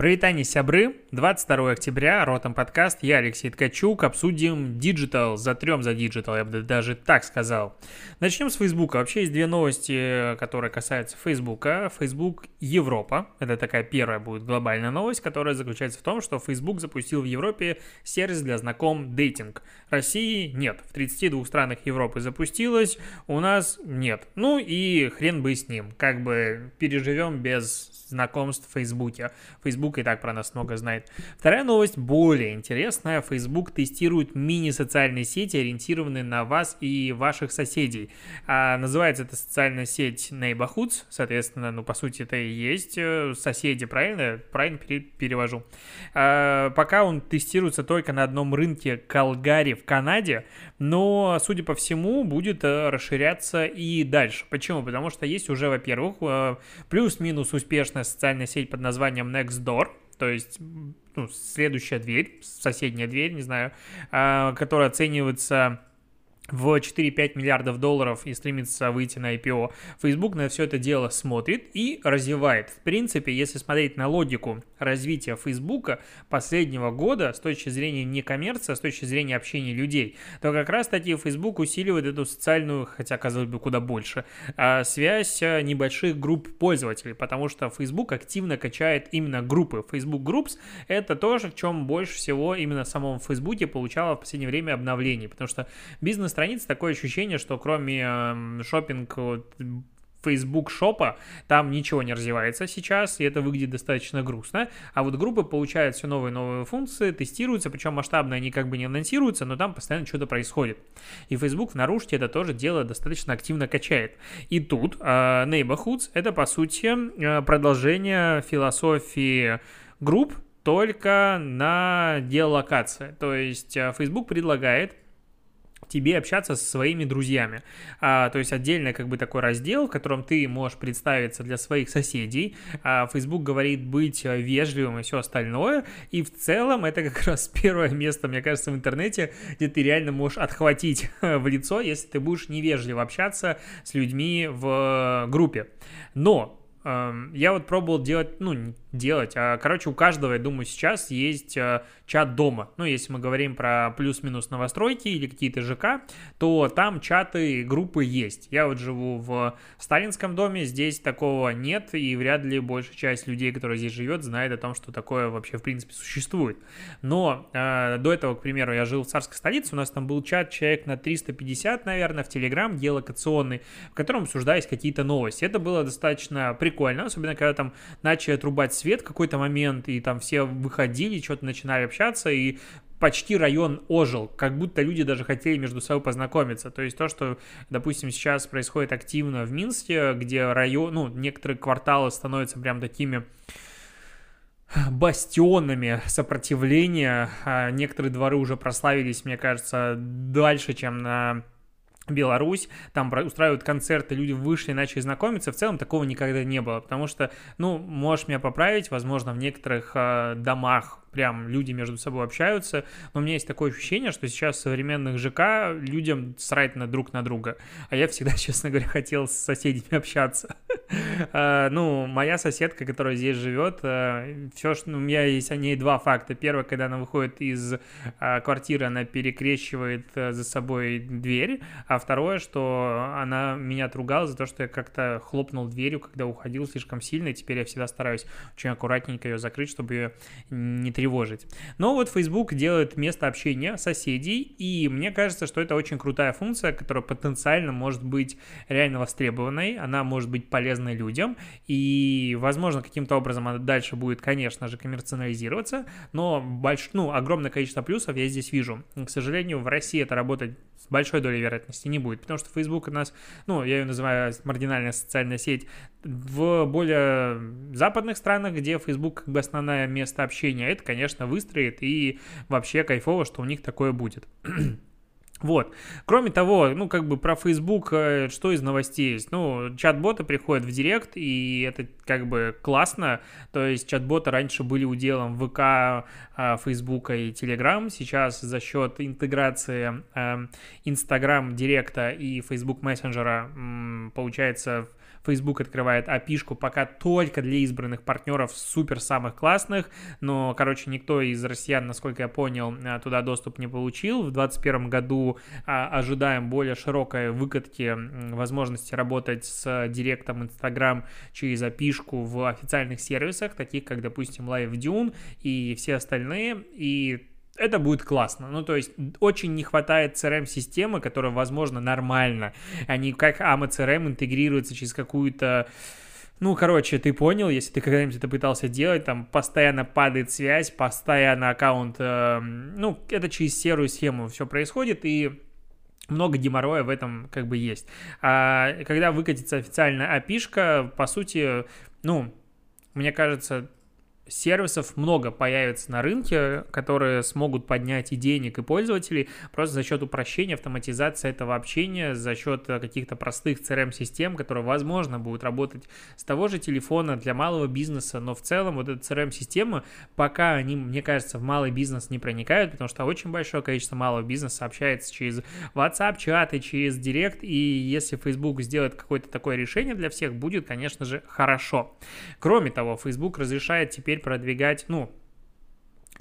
Привет, сябры! 22 октября, Ротом подкаст, я Алексей Ткачук, обсудим Digital, затрем за Digital, я бы даже так сказал. Начнем с Фейсбука. Вообще есть две новости, которые касаются Фейсбука. Фейсбук Европа, это такая первая будет глобальная новость, которая заключается в том, что Фейсбук запустил в Европе сервис для знаком дейтинг. России нет, в 32 странах Европы запустилось, у нас нет. Ну и хрен бы с ним, как бы переживем без знакомств в Фейсбуке. Фейсбук и так про нас много знает. Вторая новость более интересная. Facebook тестирует мини-социальные сети, ориентированные на вас и ваших соседей. А, называется эта социальная сеть Neighborhoods, соответственно, ну, по сути, это и есть э, соседи, правильно? Правильно перевожу. А, пока он тестируется только на одном рынке Калгари в Канаде, но, судя по всему, будет э, расширяться и дальше. Почему? Потому что есть уже, во-первых, э, плюс-минус успешная социальная сеть под названием Nextdoor, то есть ну, следующая дверь, соседняя дверь, не знаю, э, которая оценивается в 4-5 миллиардов долларов и стремится выйти на IPO, Facebook на все это дело смотрит и развивает. В принципе, если смотреть на логику развития Facebook последнего года с точки зрения не коммерции, а с точки зрения общения людей, то как раз таки Facebook усиливает эту социальную, хотя, казалось бы, куда больше, а, связь а, небольших групп пользователей, потому что Facebook активно качает именно группы. Facebook Groups — это тоже, в чем больше всего именно в самом Facebook получало в последнее время обновлений, потому что бизнес страниц такое ощущение, что кроме э, шопинг Facebook шопа, там ничего не развивается сейчас, и это выглядит достаточно грустно. А вот группы получают все новые и новые функции, тестируются, причем масштабно они как бы не анонсируются, но там постоянно что-то происходит. И Facebook в наружке это тоже дело достаточно активно качает. И тут э, Neighborhoods это по сути э, продолжение философии групп, только на геолокации. То есть э, Facebook предлагает тебе общаться со своими друзьями. А, то есть отдельно как бы такой раздел, в котором ты можешь представиться для своих соседей. А, Facebook говорит быть вежливым и все остальное. И в целом это как раз первое место, мне кажется, в интернете, где ты реально можешь отхватить в лицо, если ты будешь невежливо общаться с людьми в группе. Но эм, я вот пробовал делать, ну, делать. А, короче, у каждого, я думаю, сейчас есть а, чат дома. Ну, если мы говорим про плюс-минус новостройки или какие-то ЖК, то там чаты, группы есть. Я вот живу в сталинском доме, здесь такого нет, и вряд ли большая часть людей, которые здесь живет, знает о том, что такое вообще, в принципе, существует. Но э, до этого, к примеру, я жил в царской столице, у нас там был чат человек на 350, наверное, в Телеграм, геолокационный, в котором обсуждались какие-то новости. Это было достаточно прикольно, особенно когда там начали отрубать свет какой-то момент, и там все выходили, что-то начинали общаться, и почти район ожил, как будто люди даже хотели между собой познакомиться. То есть то, что, допустим, сейчас происходит активно в Минске, где район, ну, некоторые кварталы становятся прям такими бастионами сопротивления. А некоторые дворы уже прославились, мне кажется, дальше, чем на Беларусь, там устраивают концерты, люди вышли, начали знакомиться, в целом такого никогда не было, потому что, ну, можешь меня поправить, возможно, в некоторых э, домах прям люди между собой общаются, но у меня есть такое ощущение, что сейчас в современных ЖК людям срать на друг на друга, а я всегда, честно говоря, хотел с соседями общаться. А, ну, моя соседка, которая здесь живет, э, все, что ну, у меня есть о ней два факта. Первое, когда она выходит из а, квартиры, она перекрещивает э, за собой дверь, а второе, что она меня отругала за то, что я как-то хлопнул дверью, когда уходил слишком сильно, и теперь я всегда стараюсь очень аккуратненько ее закрыть, чтобы ее не тревожить. Но вот Facebook делает место общения соседей, и мне кажется, что это очень крутая функция, которая потенциально может быть реально востребованной, она может быть полезной людям, и, возможно, каким-то образом она дальше будет, конечно же, коммерциализироваться, но больш... ну, огромное количество плюсов я здесь вижу. К сожалению, в России это работать с большой долей вероятности не будет, потому что Facebook у нас, ну, я ее называю маргинальная социальная сеть, в более западных странах, где Facebook как бы основное место общения, это, конечно, выстроит, и вообще кайфово, что у них такое будет. Вот. Кроме того, ну, как бы про Facebook, э, что из новостей есть? Ну, чат-боты приходят в Директ, и это как бы классно. То есть чат-боты раньше были уделом ВК, Facebook и Telegram. Сейчас за счет интеграции Instagram эм, Директа и Facebook мессенджера получается Facebook открывает api пока только для избранных партнеров супер самых классных, но, короче, никто из россиян, насколько я понял, э, туда доступ не получил. В 2021 году а, ожидаем более широкой выкатки возможности работать с директом Instagram через api в официальных сервисах, таких как, допустим, LiveDune и все остальные, и это будет классно. Ну, то есть, очень не хватает CRM-системы, которая, возможно, нормально, а не как AMA CRM интегрируется через какую-то ну, короче, ты понял, если ты когда-нибудь это пытался делать, там постоянно падает связь, постоянно аккаунт, э, ну, это через серую схему все происходит, и много геморроя в этом как бы есть. А когда выкатится официальная api по сути, ну, мне кажется, сервисов много появится на рынке, которые смогут поднять и денег, и пользователей просто за счет упрощения, автоматизации этого общения, за счет э, каких-то простых CRM-систем, которые, возможно, будут работать с того же телефона для малого бизнеса, но в целом вот эта CRM-система, пока они, мне кажется, в малый бизнес не проникают, потому что очень большое количество малого бизнеса общается через WhatsApp-чаты, через Директ, и если Facebook сделает какое-то такое решение для всех, будет, конечно же, хорошо. Кроме того, Facebook разрешает теперь продвигать, ну,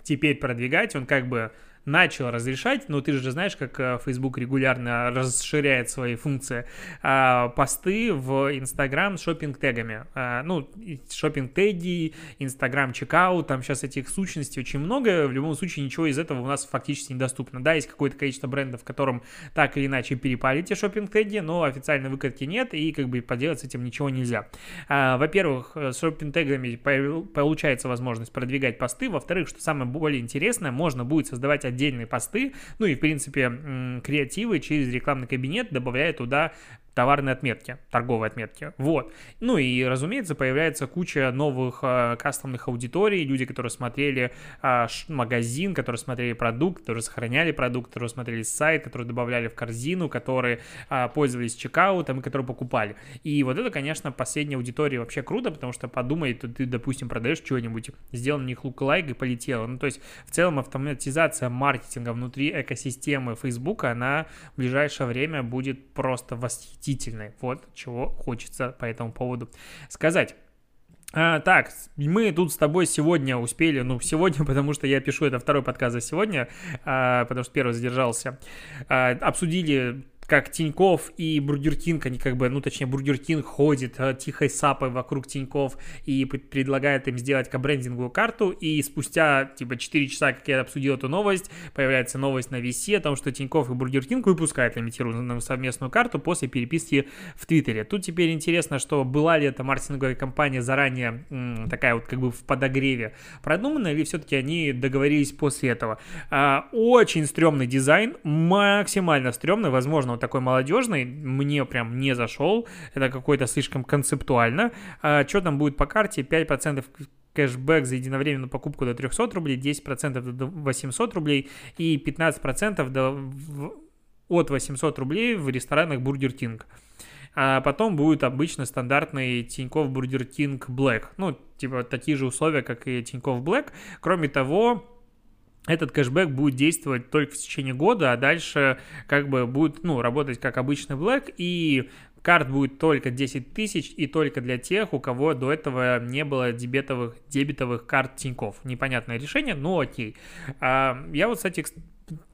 теперь продвигать, он как бы начал разрешать, но ты же знаешь, как э, Facebook регулярно расширяет свои функции, а, посты в Instagram с шопинг-тегами. А, ну, шопинг-теги, Instagram чекаут, там сейчас этих сущностей очень много, в любом случае ничего из этого у нас фактически недоступно. Да, есть какое-то количество брендов, которым так или иначе перепали эти шопинг-теги, но официальной выкатки нет, и как бы поделать с этим ничего нельзя. А, во-первых, с шопинг-тегами получается возможность продвигать посты, во-вторых, что самое более интересное, можно будет создавать отдельные посты, ну и, в принципе, креативы через рекламный кабинет, добавляя туда товарные отметки, торговые отметки. Вот. Ну и, разумеется, появляется куча новых э, кастомных аудиторий, люди, которые смотрели э, магазин, которые смотрели продукт, которые сохраняли продукт, которые смотрели сайт, которые добавляли в корзину, которые э, пользовались чекаутом и которые покупали. И вот это, конечно, последняя аудитория вообще круто, потому что подумай, ты, ты допустим, продаешь что-нибудь, сделал на них лук-лайк и полетело. Ну, то есть, в целом, автоматизация маркетинга внутри экосистемы Facebook, она в ближайшее время будет просто восхитительной восхитительной. Вот чего хочется по этому поводу сказать. А, так, мы тут с тобой сегодня успели, ну, сегодня, потому что я пишу это второй подкаст за сегодня, а, потому что первый задержался, а, обсудили как Тиньков и Бургер Кинг, они как бы, ну, точнее, Бургер Кинг ходит э, тихой сапой вокруг Тиньков и предлагает им сделать кобрендинговую карту, и спустя, типа, 4 часа, как я обсудил эту новость, появляется новость на VC о том, что Тиньков и Бургер Кинг выпускают лимитированную совместную карту после переписки в Твиттере. Тут теперь интересно, что была ли эта маркетинговая компания заранее м, такая вот как бы в подогреве продумана, или все-таки они договорились после этого. А, очень стрёмный дизайн, максимально стрёмный, возможно, такой молодежный, мне прям не зашел, это какой-то слишком концептуально. А, что там будет по карте? 5% кэшбэк за единовременную покупку до 300 рублей, 10% до 800 рублей и 15% до, от 800 рублей в ресторанах Бургер Кинг. А потом будет обычно стандартный Тинькофф Бургер Кинг Black. Ну, типа такие же условия, как и Тинькофф Black. Кроме того, этот кэшбэк будет действовать только в течение года, а дальше как бы будет, ну, работать как обычный Black, и карт будет только 10 тысяч и только для тех, у кого до этого не было дебетовых, дебетовых карт Тиньков. Непонятное решение, но окей. А, я вот, кстати,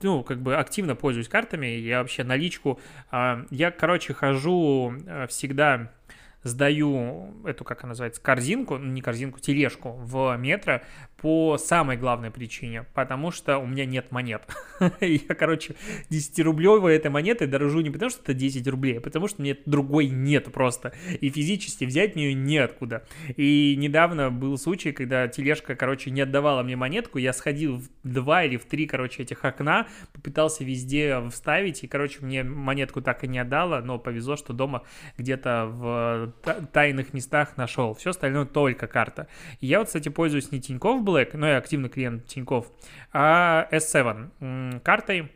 ну, как бы активно пользуюсь картами, я вообще наличку, а, я, короче, хожу э, всегда сдаю эту, как она называется, корзинку, не корзинку, тележку в метро по самой главной причине, потому что у меня нет монет. Я, короче, 10-рублевой этой монетой дорожу не потому, что это 10 рублей, а потому что мне другой нет просто. И физически взять мне неоткуда. И недавно был случай, когда тележка, короче, не отдавала мне монетку, я сходил в два или в три, короче, этих окна, попытался везде вставить, и, короче, мне монетку так и не отдала, но повезло, что дома где-то в тайных местах нашел. Все остальное только карта. И я вот, кстати, пользуюсь не Тинькофф Black, но я активный клиент Тинькофф, а S7 картой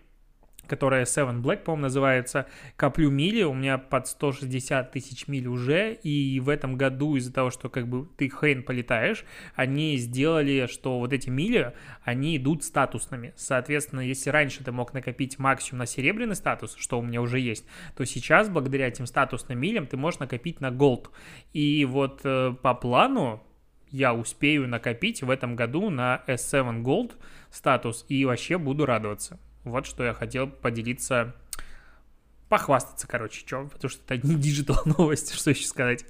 которая Seven Black, по-моему, называется, коплю мили, у меня под 160 тысяч миль уже, и в этом году из-за того, что как бы ты хрен полетаешь, они сделали, что вот эти мили, они идут статусными. Соответственно, если раньше ты мог накопить максимум на серебряный статус, что у меня уже есть, то сейчас, благодаря этим статусным милям, ты можешь накопить на Gold. И вот э, по плану я успею накопить в этом году на S7 Gold статус и вообще буду радоваться. Вот что я хотел поделиться похвастаться, короче, что, потому что это не digital новости, что еще сказать.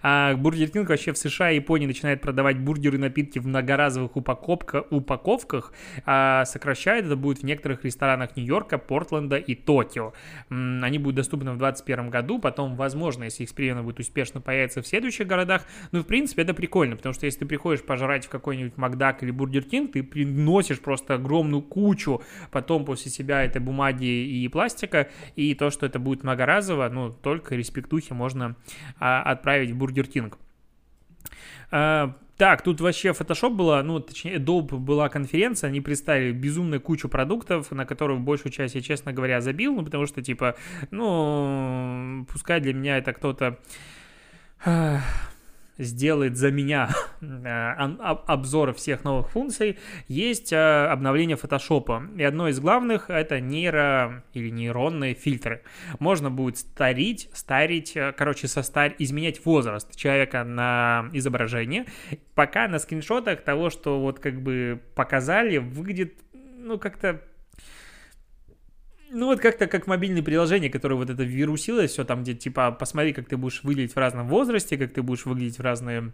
А Бургер Кинг вообще в США и Японии начинает продавать бургеры и напитки в многоразовых упаковка, упаковках, а сокращает это будет в некоторых ресторанах Нью-Йорка, Портленда и Токио. Они будут доступны в 2021 году, потом, возможно, если эксперимент будет успешно, появится в следующих городах. Ну, в принципе, это прикольно, потому что если ты приходишь пожрать в какой-нибудь Макдак или Бургер Кинг, ты приносишь просто огромную кучу потом после себя этой бумаги и пластика, и то, что что это будет многоразово, ну, только респектухи можно а, отправить в Бургер Кинг. А, так, тут вообще фотошоп была, ну, точнее, Adobe была конференция, они представили безумную кучу продуктов, на которых большую часть я, честно говоря, забил, ну, потому что, типа, ну, пускай для меня это кто-то сделает за меня э, обзор всех новых функций, есть э, обновление фотошопа. И одно из главных это нейро или нейронные фильтры. Можно будет старить, старить, э, короче, состарь, изменять возраст человека на изображение. Пока на скриншотах того, что вот как бы показали, выглядит, ну, как-то ну вот как-то как мобильные приложения, которые вот это вирусилось, все там, где типа посмотри, как ты будешь выглядеть в разном возрасте, как ты будешь выглядеть в разные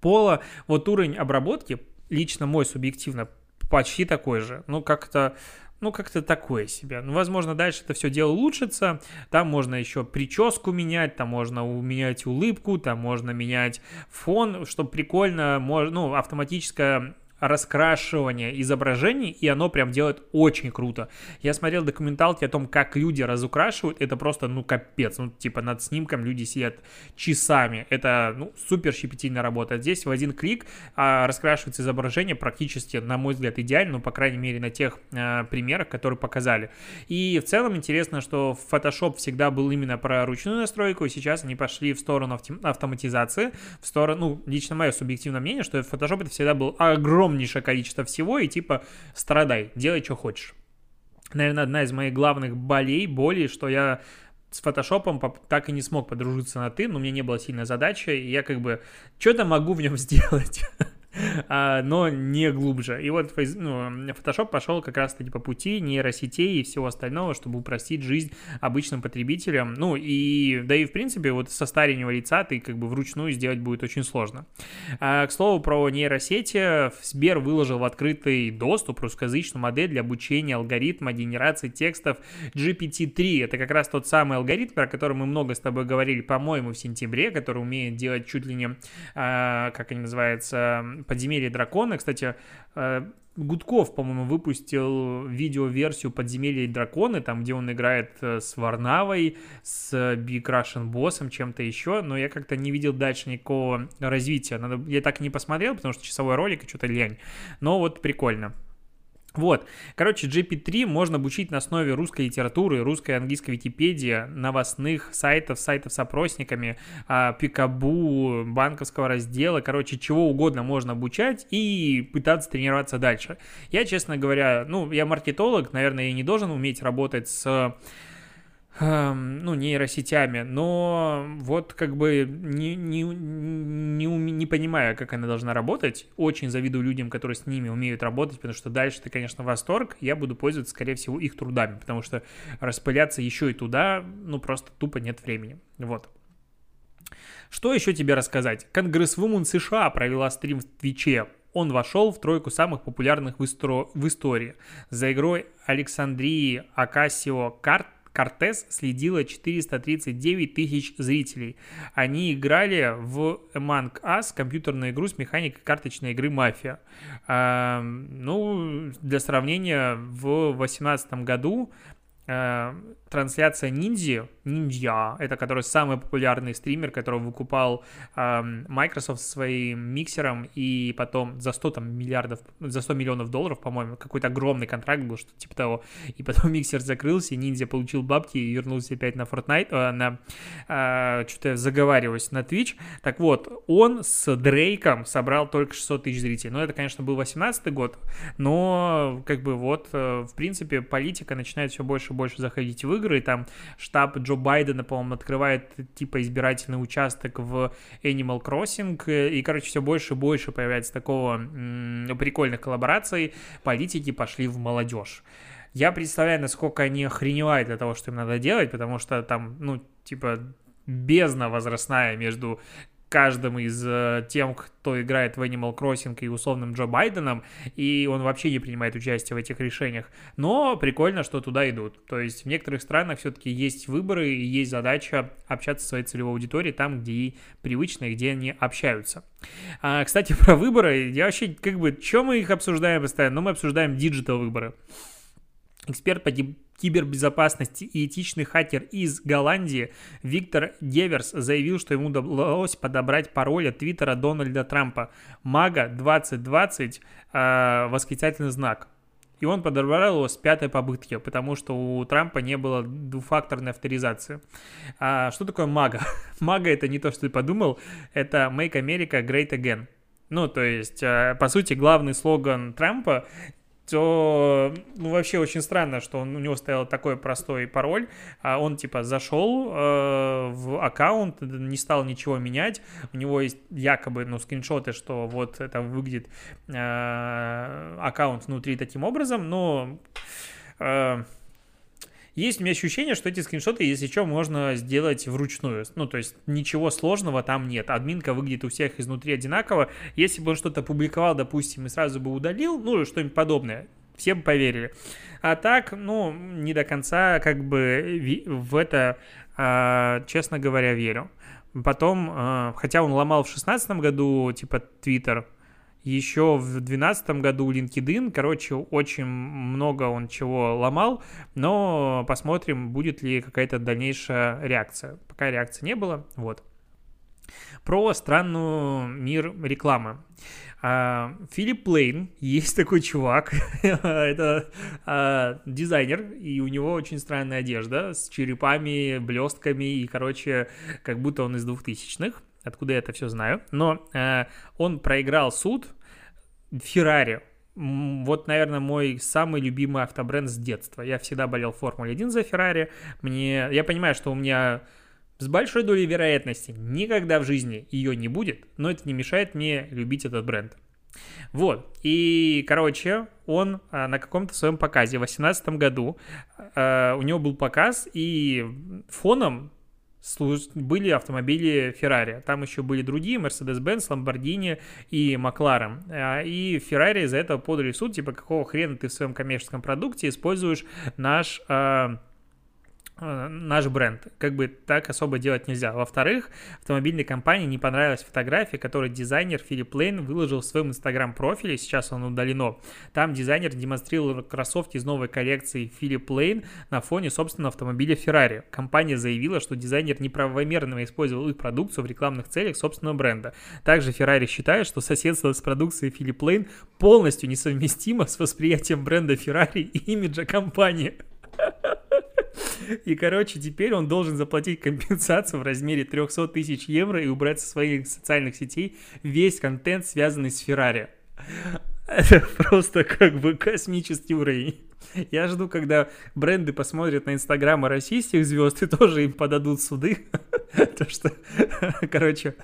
пола. Вот уровень обработки, лично мой субъективно, почти такой же. Ну как-то ну, как-то такое себе. Ну, возможно, дальше это все дело улучшится. Там можно еще прическу менять, там можно менять улыбку, там можно менять фон, что прикольно, можно, ну, автоматическое раскрашивание изображений, и оно прям делает очень круто. Я смотрел документалки о том, как люди разукрашивают, это просто, ну, капец. Ну, типа, над снимком люди сидят часами. Это, ну, супер щепетильная работа. Здесь в один клик а, раскрашивается изображение практически, на мой взгляд, идеально, ну, по крайней мере, на тех а, примерах, которые показали. И в целом интересно, что Photoshop всегда был именно про ручную настройку, и сейчас они пошли в сторону автоматизации, в сторону, ну, лично мое субъективное мнение, что Photoshop это всегда был огромный огромнейшее количество всего и типа страдай, делай, что хочешь. Наверное, одна из моих главных болей, болей, что я с фотошопом так и не смог подружиться на ты, но у меня не было сильной задачи, и я как бы что-то могу в нем сделать. а, но не глубже. И вот ну, Photoshop пошел как раз-таки по пути нейросетей и всего остального, чтобы упростить жизнь обычным потребителям. Ну и, да и в принципе, вот со старенького лица ты как бы вручную сделать будет очень сложно. А, к слову, про нейросети, Сбер выложил в открытый доступ русскоязычную модель для обучения алгоритма генерации текстов GPT-3. Это как раз тот самый алгоритм, про который мы много с тобой говорили, по-моему, в сентябре, который умеет делать чуть ли не, а, как они называются, Подземелье дракона. Кстати, э, Гудков, по-моему, выпустил видеоверсию Подземелья и драконы, там, где он играет э, с Варнавой, с Big Russian боссом, чем-то еще, но я как-то не видел дальше никакого развития. Надо... Я так и не посмотрел, потому что часовой ролик и что-то лень. Но вот прикольно. Вот, короче, GP3 можно обучить на основе русской литературы, русской и английской Википедии, новостных сайтов, сайтов с опросниками, а, пикабу, банковского раздела, короче, чего угодно можно обучать и пытаться тренироваться дальше. Я, честно говоря, ну, я маркетолог, наверное, я не должен уметь работать с ну, нейросетями, но вот как бы не, не, не, не понимая, как она должна работать, очень завидую людям, которые с ними умеют работать, потому что дальше ты, конечно, восторг, я буду пользоваться, скорее всего, их трудами, потому что распыляться еще и туда, ну, просто тупо нет времени, вот. Что еще тебе рассказать? Конгрессвумен США провела стрим в Твиче. Он вошел в тройку самых популярных в, истро... в истории. За игрой Александрии Акасио Карт Кортес следило 439 тысяч зрителей. Они играли в Among Us, компьютерную игру с механикой карточной игры «Мафия». Ну, для сравнения, в 2018 году э, трансляция Ниндзи, Ниндзя, это который самый популярный стример, который выкупал э, Microsoft своим миксером, и потом за 100 там, миллиардов, за 100 миллионов долларов, по-моему, какой-то огромный контракт был, что типа того, и потом миксер закрылся, и Ниндзя получил бабки и вернулся опять на Fortnite, э, на, э, что-то заговариваюсь, на Twitch. Так вот, он с Дрейком собрал только 600 тысяч зрителей. Ну, это, конечно, был 18 год, но, как бы, вот, э, в принципе, политика начинает все больше больше заходить в игры, и там штаб Джо Байдена, по-моему, открывает, типа, избирательный участок в Animal Crossing, и, короче, все больше и больше появляется такого м- прикольных коллабораций, политики пошли в молодежь. Я представляю, насколько они охреневают для того, что им надо делать, потому что там, ну, типа, бездна возрастная между каждым из э, тем, кто играет в Animal Crossing и условным Джо Байденом, и он вообще не принимает участие в этих решениях. Но прикольно, что туда идут. То есть в некоторых странах все-таки есть выборы и есть задача общаться со своей целевой аудиторией там, где ей привычно и где они общаются. А, кстати, про выборы, я вообще, как бы, что мы их обсуждаем постоянно? Ну, мы обсуждаем digital выборы. Эксперт по кибербезопасности и этичный хакер из Голландии Виктор Геверс заявил, что ему удалось подобрать пароль от твиттера Дональда Трампа «Мага 2020» э, восклицательный знак. И он подобрал его с пятой попытки, потому что у Трампа не было двухфакторной авторизации. А что такое мага? мага это не то, что ты подумал, это Make America Great Again. Ну, то есть, э, по сути, главный слоган Трампа то ну, вообще очень странно, что он, у него стоял такой простой пароль, а он типа зашел э, в аккаунт, не стал ничего менять, у него есть якобы ну, скриншоты, что вот это выглядит э, аккаунт внутри таким образом, но э, есть у меня ощущение, что эти скриншоты, если что, можно сделать вручную. Ну, то есть ничего сложного там нет. Админка выглядит у всех изнутри одинаково. Если бы он что-то публиковал, допустим, и сразу бы удалил, ну, что-нибудь подобное, все бы поверили. А так, ну, не до конца как бы в это, а, честно говоря, верю. Потом, а, хотя он ломал в шестнадцатом году, типа, Твиттер, еще в 2012 году LinkedIn, короче, очень много он чего ломал, но посмотрим, будет ли какая-то дальнейшая реакция. Пока реакции не было, вот. Про странную мир рекламы. А, Филипп Лейн, есть такой чувак, это а, дизайнер, и у него очень странная одежда с черепами, блестками, и, короче, как будто он из двухтысячных откуда я это все знаю, но э, он проиграл суд Феррари. Вот, наверное, мой самый любимый автобренд с детства. Я всегда болел Формуле-1 за Феррари. Мне, я понимаю, что у меня с большой долей вероятности никогда в жизни ее не будет, но это не мешает мне любить этот бренд. Вот, и, короче, он а, на каком-то своем показе в 2018 году, а, у него был показ, и фоном были автомобили Ferrari. Там еще были другие, Mercedes-Benz, Lamborghini и McLaren. А, и Ferrari за это подали в суд, типа, какого хрена ты в своем коммерческом продукте используешь наш Э, наш бренд. Как бы так особо делать нельзя. Во-вторых, автомобильной компании не понравилась фотография, которую дизайнер Филипп Лейн выложил в своем инстаграм-профиле, сейчас он удалено. Там дизайнер демонстрировал кроссовки из новой коллекции Филипп Лейн на фоне собственного автомобиля Ferrari. Компания заявила, что дизайнер неправомерно использовал их продукцию в рекламных целях собственного бренда. Также Ferrari считает, что соседство с продукцией Филипп Лейн полностью несовместимо с восприятием бренда Ferrari и имиджа компании. И, короче, теперь он должен заплатить компенсацию в размере 300 тысяч евро и убрать со своих социальных сетей весь контент, связанный с Феррари. Это просто как бы космический уровень. Я жду, когда бренды посмотрят на инстаграмы российских звезд и тоже им подадут суды. То, что, короче,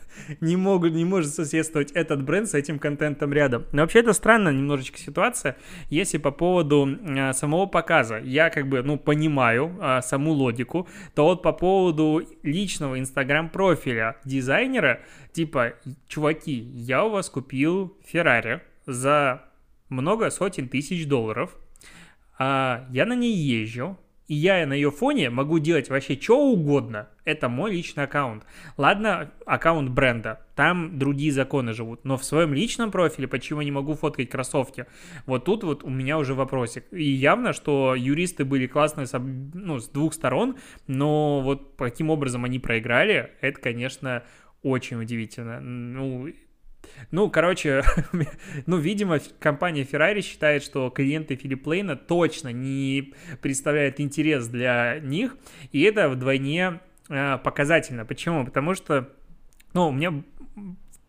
не, могут, не может соседствовать этот бренд с этим контентом рядом. Но вообще это странная немножечко ситуация, если по поводу э, самого показа. Я как бы, ну, понимаю э, саму логику, то вот по поводу личного инстаграм-профиля дизайнера, типа, чуваки, я у вас купил Феррари за много сотен тысяч долларов, а, я на ней езжу, и я на ее фоне могу делать вообще что угодно. Это мой личный аккаунт. Ладно, аккаунт бренда, там другие законы живут, но в своем личном профиле почему я не могу фоткать кроссовки? Вот тут вот у меня уже вопросик. И явно, что юристы были классные с, ну, с двух сторон, но вот каким образом они проиграли, это, конечно, очень удивительно. Ну, ну, короче, ну, видимо, компания Ferrari считает, что клиенты Филипп Лейна точно не представляют интерес для них, и это вдвойне э, показательно. Почему? Потому что, ну, у меня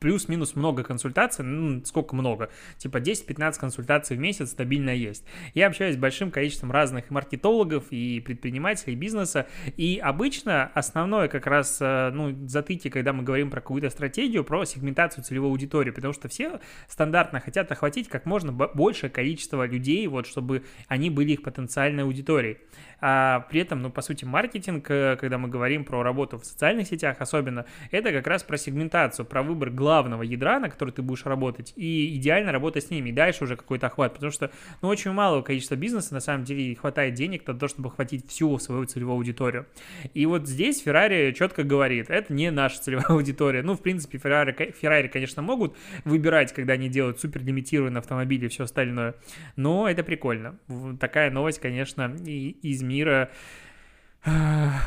плюс-минус много консультаций, ну, сколько много, типа 10-15 консультаций в месяц стабильно есть. Я общаюсь с большим количеством разных маркетологов и предпринимателей бизнеса, и обычно основное как раз, э, ну, затыки, когда мы говорим про какую-то стратегию, про сегментацию целевой аудитории, потому что все стандартно хотят охватить как можно большее количество людей, вот, чтобы они были их потенциальной аудиторией. А при этом, ну, по сути, маркетинг, э, когда мы говорим про работу в социальных сетях особенно, это как раз про сегментацию, про выбор глав главного ядра, на который ты будешь работать, и идеально работать с ними, и дальше уже какой-то охват, потому что, ну, очень малого количества бизнеса, на самом деле, хватает денег на то, чтобы охватить всю свою целевую аудиторию. И вот здесь Ferrari четко говорит, это не наша целевая аудитория. Ну, в принципе, Ferrari, Ferrari конечно, могут выбирать, когда они делают супер лимитированные автомобили и все остальное, но это прикольно. Такая новость, конечно, из мира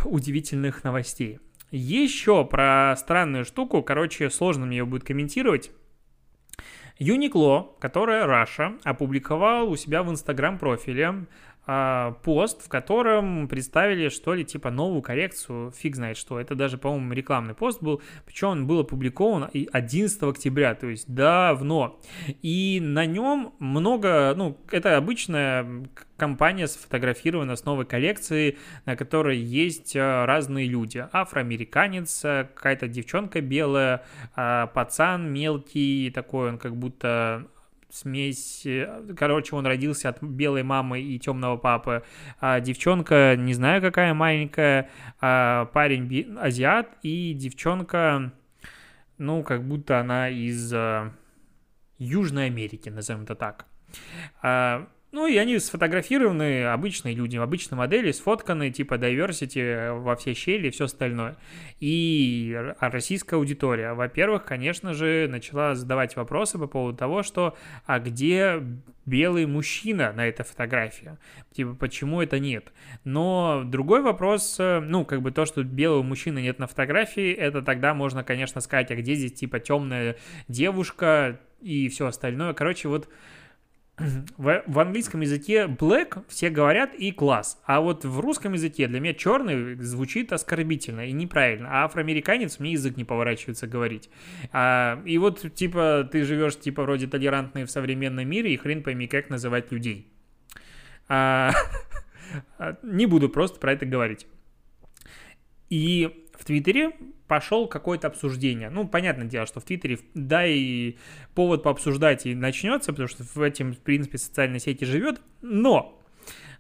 удивительных новостей. Еще про странную штуку, короче, сложно мне ее будет комментировать. Uniqlo, которая Раша, опубликовал у себя в Инстаграм профиле пост, в котором представили, что ли, типа новую коллекцию, фиг знает что. Это даже, по-моему, рекламный пост был, причем он был опубликован 11 октября, то есть давно. И на нем много, ну, это обычная компания сфотографирована с новой коллекцией, на которой есть а, разные люди. Афроамериканец, какая-то девчонка белая, а, пацан мелкий, такой он как будто смесь, э, короче, он родился от белой мамы и темного папы, а девчонка, не знаю какая маленькая, а парень азиат и девчонка, ну, как будто она из э, Южной Америки, назовем это так. Ну, и они сфотографированы, обычные люди, обычные модели, сфотканы, типа diversity во все щели и все остальное. И российская аудитория, во-первых, конечно же, начала задавать вопросы по поводу того, что а где белый мужчина на этой фотографии? Типа, почему это нет? Но другой вопрос, э, ну, как бы то, что белого мужчины нет на фотографии, это тогда можно, конечно, сказать, а где здесь, типа, темная девушка и все остальное. Короче, вот в, в английском языке black все говорят и класс, а вот в русском языке для меня черный звучит оскорбительно и неправильно, а афроамериканец мне язык не поворачивается говорить. А, и вот типа ты живешь типа вроде толерантный в современном мире и хрен пойми как называть людей. А, не буду просто про это говорить. И в Твиттере пошел какое-то обсуждение. Ну, понятное дело, что в Твиттере, да, и повод пообсуждать и начнется, потому что в этом, в принципе, социальной сети живет, но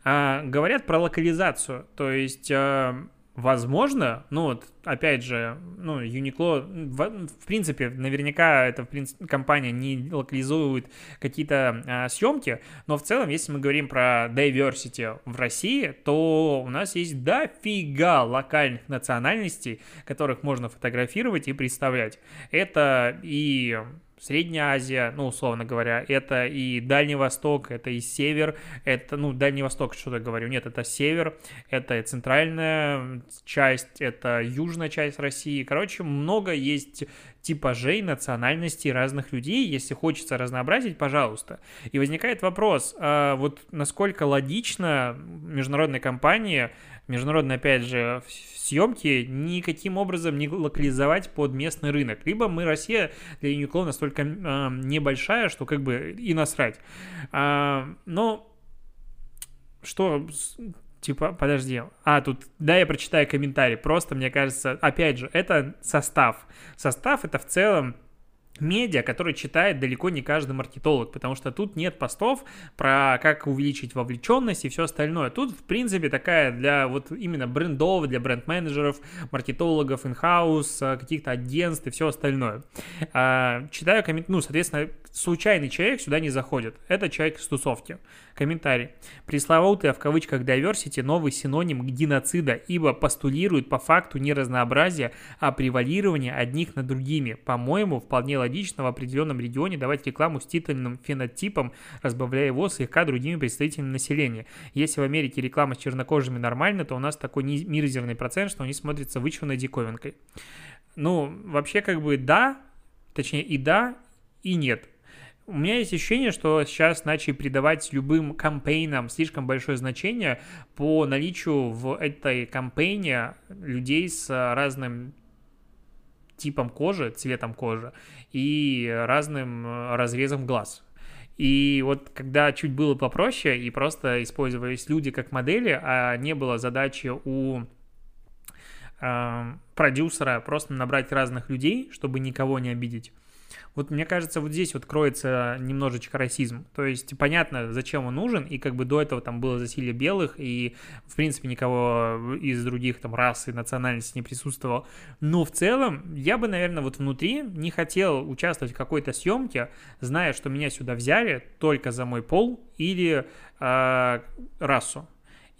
а, говорят про локализацию, то есть а, Возможно, ну вот, опять же, ну, Uniqlo, в, в принципе, наверняка эта в принципе, компания не локализует какие-то а, съемки, но в целом, если мы говорим про diversity в России, то у нас есть дофига локальных национальностей, которых можно фотографировать и представлять. Это и Средняя Азия, ну, условно говоря, это и Дальний Восток, это и Север, это, ну, Дальний Восток, что-то говорю, нет, это Север, это центральная часть, это южная часть России, короче, много есть типажей, национальностей разных людей, если хочется разнообразить, пожалуйста. И возникает вопрос, а вот насколько логично международная компания международные, опять же, съемки никаким образом не локализовать под местный рынок. Либо мы, Россия, для Uniqlo настолько э, небольшая, что как бы и насрать. А, но что Типа, подожди. А, тут, да, я прочитаю комментарий. Просто, мне кажется, опять же, это состав. Состав это в целом медиа, который читает далеко не каждый маркетолог, потому что тут нет постов про как увеличить вовлеченность и все остальное. Тут, в принципе, такая для вот именно брендов, для бренд-менеджеров, маркетологов, инхаус, каких-то агентств и все остальное. А, читаю коммент, ну, соответственно, случайный человек сюда не заходит. Это человек из тусовки. Комментарий. Пресловутый, а в кавычках diversity, новый синоним геноцида, ибо постулирует по факту не разнообразие, а превалирование одних над другими. По-моему, вполне логично в определенном регионе давать рекламу с титульным фенотипом, разбавляя его слегка другими представителями населения. Если в Америке реклама с чернокожими нормально, то у нас такой мизерный процент, что они смотрятся вычурной диковинкой. Ну, вообще как бы да, точнее и да, и нет. У меня есть ощущение, что сейчас начали придавать любым кампейнам слишком большое значение по наличию в этой кампейне людей с разным типом кожи, цветом кожи и разным э, разрезом глаз. И вот когда чуть было попроще и просто использовались люди как модели, а не было задачи у э, продюсера просто набрать разных людей, чтобы никого не обидеть, вот мне кажется, вот здесь вот кроется немножечко расизм. То есть понятно, зачем он нужен, и как бы до этого там было засилие белых, и в принципе никого из других там рас и национальностей не присутствовало. Но в целом я бы, наверное, вот внутри не хотел участвовать в какой-то съемке, зная, что меня сюда взяли только за мой пол или э, расу.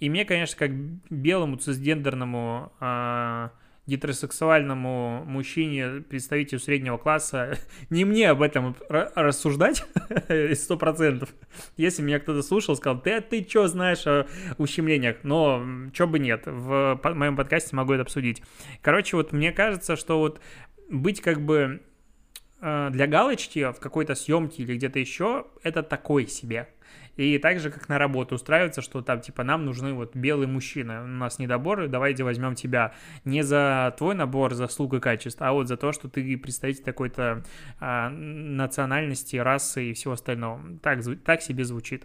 И мне, конечно, как белому цисгендерному э, гетеросексуальному мужчине, представителю среднего класса, не мне об этом рассуждать сто процентов. Если меня кто-то слушал, сказал, ты, ты что знаешь о ущемлениях? Но что бы нет, в моем подкасте могу это обсудить. Короче, вот мне кажется, что вот быть как бы э, для галочки в какой-то съемке или где-то еще, это такой себе. И так же, как на работу устраиваться, что там, типа, нам нужны вот белые мужчины, у нас недоборы, давайте возьмем тебя не за твой набор заслуг и качеств, а вот за то, что ты представитель такой-то а, национальности, расы и всего остального. Так, так себе звучит.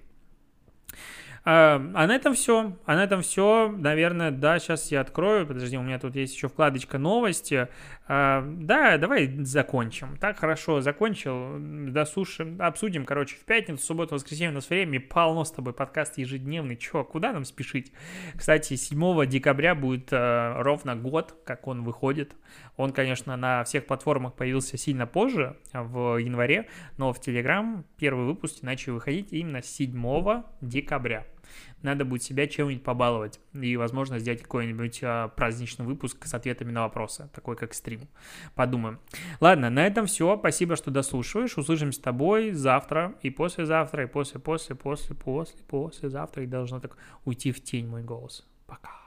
А, а на этом все. А на этом все. Наверное, да, сейчас я открою. Подожди, у меня тут есть еще вкладочка новости. А, да, давай закончим. Так, хорошо, закончил. Досушим, обсудим, короче, в пятницу, субботу, воскресенье у нас времени полно с тобой. Подкаст ежедневный. Че, куда нам спешить? Кстати, 7 декабря будет э, ровно год, как он выходит. Он, конечно, на всех платформах появился сильно позже, в январе, но в Telegram первый выпуск начали выходить именно 7 декабря. Надо будет себя чем-нибудь побаловать и, возможно, сделать какой-нибудь а, праздничный выпуск с ответами на вопросы, такой как стрим. Подумаем. Ладно, на этом все. Спасибо, что дослушиваешь. Услышимся с тобой завтра и послезавтра, и после, после, после, после, послезавтра. И должно так уйти в тень мой голос. Пока.